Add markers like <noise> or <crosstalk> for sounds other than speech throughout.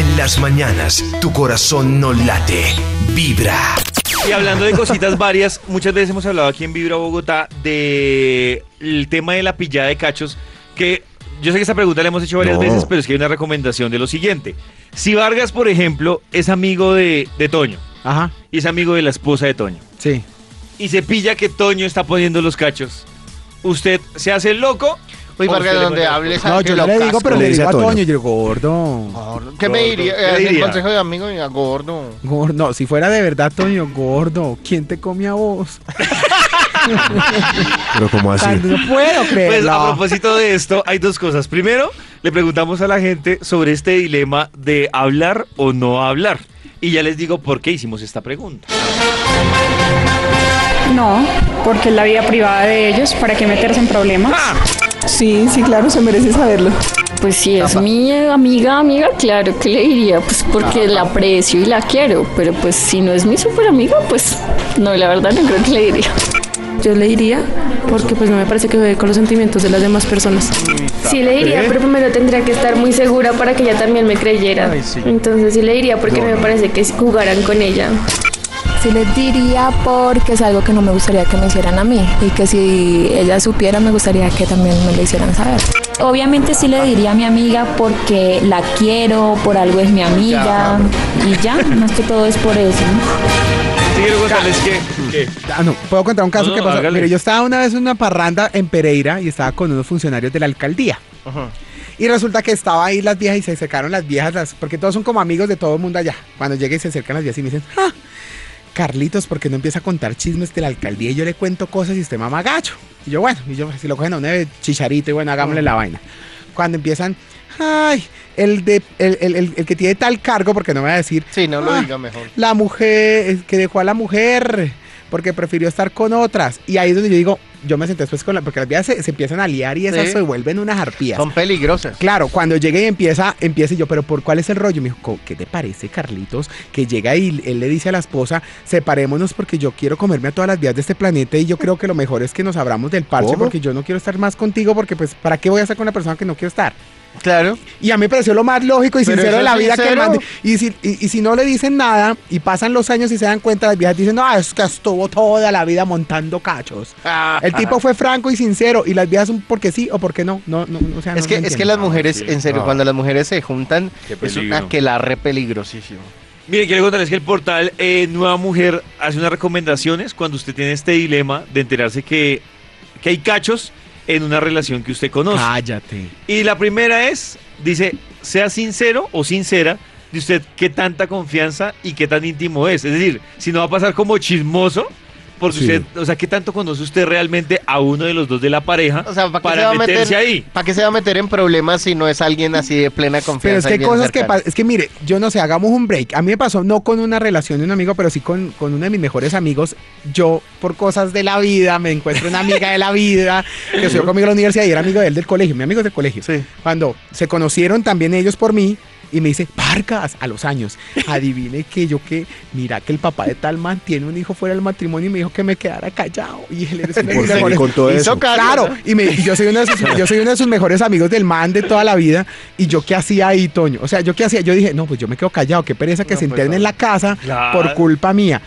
En las mañanas, tu corazón no late, vibra. Y hablando de cositas varias, muchas veces hemos hablado aquí en Vibra Bogotá de el tema de la pillada de cachos, que yo sé que esta pregunta la hemos hecho varias No. veces, pero es que hay una recomendación de lo siguiente. Si Vargas, por ejemplo, es amigo de, de Toño Ajá, y es amigo de la esposa de Toño, sí. y se pilla que Toño está poniendo los cachos, ¿usted se hace el loco? Uy, ¿O Vargas, usted le donde hables No, yo lo le digo, pero Le digo a Toño. Toño, yo gordo. Gordo. ¿Qué me diría? ¿Qué Eh, el diría? consejo de amigo, diga, gordo. Gordo, no, si fuera de verdad, Toño, gordo, ¿quién te come a vos? <laughs> Pero como así. No puedo Pues creerlo. a propósito de esto, hay dos cosas. Primero, le preguntamos a la gente sobre este dilema de hablar o no hablar. Y ya les digo por qué hicimos esta pregunta. No, porque es la vida privada de ellos, ¿para qué meterse en problemas? Sí, sí, claro, se merece saberlo. Pues si es mi amiga, amiga, claro que le diría, pues porque la aprecio y la quiero, pero pues si no es mi super amiga, pues no, la verdad no creo que le diría. Yo le diría porque pues no me parece que juegue con los sentimientos de las demás personas. Sí le diría, pero primero tendría que estar muy segura para que ella también me creyera. Ay, sí. Entonces sí le diría porque me parece que jugaran con ella. Sí les diría porque es algo que no me gustaría que me hicieran a mí y que si ella supiera me gustaría que también me lo hicieran saber. Obviamente sí le diría a mi amiga porque la quiero, por algo es mi amiga y ya, más que todo es por eso. que- Ah, no, puedo contar un caso No, que pasó. hágale. Mire, yo estaba una vez en una parranda en Pereira y estaba con unos funcionarios de la alcaldía. Y resulta que estaba ahí las viejas y se acercaron las viejas, las- porque todos son como amigos de todo el mundo allá. Cuando llegué y se acercan las viejas y me dicen, ah, Carlitos, ¿por qué no empieza a contar chismes de la alcaldía y yo le cuento cosas y usted mama gacho? Y yo, bueno, y yo, si lo cogen a de chicharito y bueno, hagámosle la vaina. Cuando empiezan, ay, el, de, el, el- el- el que tiene tal cargo, porque no me va a decir, Sí, no lo Ah. diga mejor. la mujer, que dejó a la mujer porque prefirió estar con otras. Y ahí es donde yo digo, yo me senté después con la, porque las vías se, se empiezan a liar y esas Sí. se vuelven unas arpías. Son peligrosas. Claro, cuando llegue y empieza, empieza y yo, pero ¿por cuál es el rollo? Me dijo, "Co- ¿qué te parece, Carlitos? Que llega y él le dice a la esposa, separémonos porque yo quiero comerme a todas las vías de este planeta y yo creo que lo mejor es que nos abramos del parche ¿Cómo? porque yo no quiero estar más contigo porque pues, ¿para qué voy a estar con una persona que no quiero estar? Claro. Y a mí me pareció lo más lógico y sincero de la vida que el sincero. man- Y si, y, y si no le dicen nada y pasan los años y se dan cuenta, las viejas dicen, no, es que estuvo toda la vida montando cachos. El tipo fue franco y sincero y las viejas son porque sí o porque no. no, no, o sea, Es no- que, es que las mujeres, sí. en serio, Ah. cuando las mujeres se juntan, es una que la re peligrosísimo. Miren, quiero contarles que el portal eh, Nueva Mujer hace unas recomendaciones cuando usted tiene este dilema de enterarse que, que hay cachos en una relación que usted conoce. Cállate. Y la primera es, dice, sea sincero o sincera de usted qué tanta confianza y qué tan íntimo es. Es decir, si no va a pasar como chismoso, porque Sí. usted, o sea, qué tanto conoce usted realmente a uno de los dos de la pareja O sea, ¿para qué, se para va a meterse meter, ahí. ¿para qué se va a meter en problemas si no es alguien así de plena confianza? Pero es que hay cosas que. Es que mire, yo no sé, hagamos un break. A mí me pasó no con una relación de un amigo, pero sí con, con uno de mis mejores amigos. Yo, por cosas de la vida, me encuentro una amiga de la vida que estudió conmigo en la universidad y era amigo de él del colegio. Mi amigo del colegio. Sí. Cuando se conocieron también ellos por mí. Y me dice, Vargas, a los años, adivine que yo que, mira que el papá de tal man tiene un hijo fuera del matrimonio y me dijo que me quedara callado. Y él es uno de ¿Por mis qué mejores- con todo Hizo eso? Claro, y, me- y yo, soy uno de sus, yo soy uno de sus mejores amigos del man de toda la vida. ¿Y yo qué hacía ahí, Toño? O sea, ¿yo qué hacía? Yo dije, no, pues yo me quedo callado, qué pereza que No, se pues, enteren en la casa Claro. por culpa mía.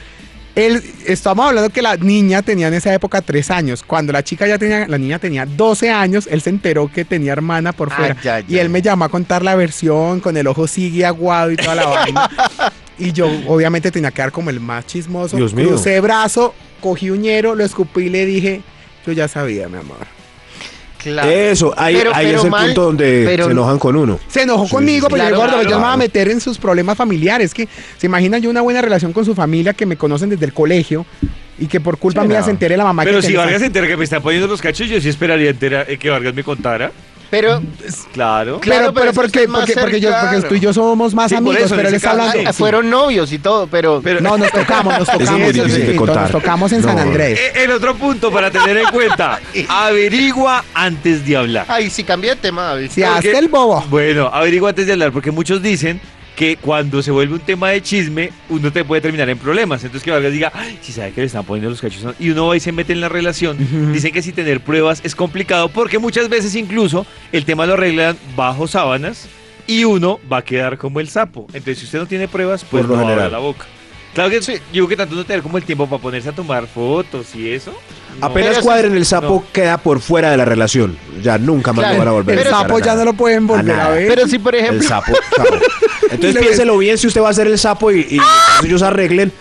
Él, estamos hablando que la niña tenía en esa época tres años. Cuando la chica ya tenía, la niña tenía 12 años, él se enteró que tenía hermana por Ay, fuera. y él me llamó a contar la versión con el ojo sigue aguado y toda la vaina. <laughs> Y yo obviamente tenía que dar como el más chismoso. Dios mío. Crucé brazo, cogí uñero, lo escupí y le dije, yo ya sabía, mi amor. Claro. Eso, ahí, Pero- ahí pero es el mal, punto donde pero- se enojan con uno. Se enojó Sí, conmigo, sí, pero yo claro, gordo, yo claro. no me voy a meter en sus problemas familiares. Que se imaginan yo una buena relación con su familia que me conocen desde el colegio y que por culpa Sí, mía no. se entere la mamá Pero que si Vargas se entera que me está poniendo los cachos, yo sí esperaría entera- eh, que Vargas me contara. Pero Claro. Claro, Pero, pero pero es que porque, es porque, porque yo, porque cercano. tú y yo somos más Sí, amigos, eso, pero él está hablando. fueron novios y todo, pero, Pero- No, nos <laughs> tocamos, nos Es tocamos. muy difícil de contar. Nos tocamos en San. Andrés. Eh, El otro punto para tener en cuenta, <laughs> averigua antes de hablar. Ay, sí, cambié de tema, David. Si hasta el bobo. Bueno, averigua antes de hablar, porque muchos dicen que cuando se vuelve un tema de chisme, uno te puede terminar en problemas. Entonces que Vargas diga, ay, si sabe que le están poniendo los cachos, y uno va y se mete en la relación, dicen que si tener pruebas es complicado, porque muchas veces incluso el tema lo arreglan bajo sábanas, y uno va a quedar como el sapo. Entonces, si usted no tiene pruebas, pues Por no abra la boca. Claro que sí. Digo que tanto no tener como el tiempo para ponerse a tomar fotos y eso. no. Apenas cuadren el sapo, no. queda por fuera de la relación. Ya nunca más Claro, lo van a volver El a sapo ya nada. no lo pueden volver a, ver. Pero si, por El ejemplo, sapo. <laughs> sapo. Entonces piénselo bien si usted va a ser el sapo y, y ellos arreglen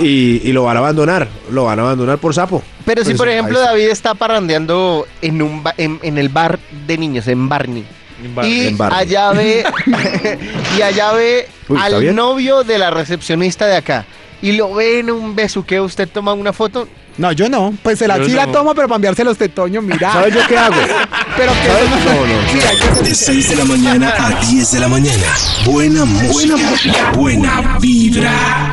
y, y lo van a abandonar. Lo van a abandonar por sapo. pero si Pues, por ejemplo está. David está parrandeando en un ba- en, en el bar de niños, en Barney. Y En Barney. allá ve <laughs> <laughs> y allá ve Uy, ¿está al bien? novio de la recepcionista de acá. Y lo ve en un besuqueo, usted toma una foto. No, yo no. Pues se la, Yo sí la no. tomo, pero para enviarse los tetoños, mira. ¿Sabes yo qué hago? <laughs> Pero que No, no. Ser De 6 de la mañana a 10 de la mañana. Buena música. Buena vibra.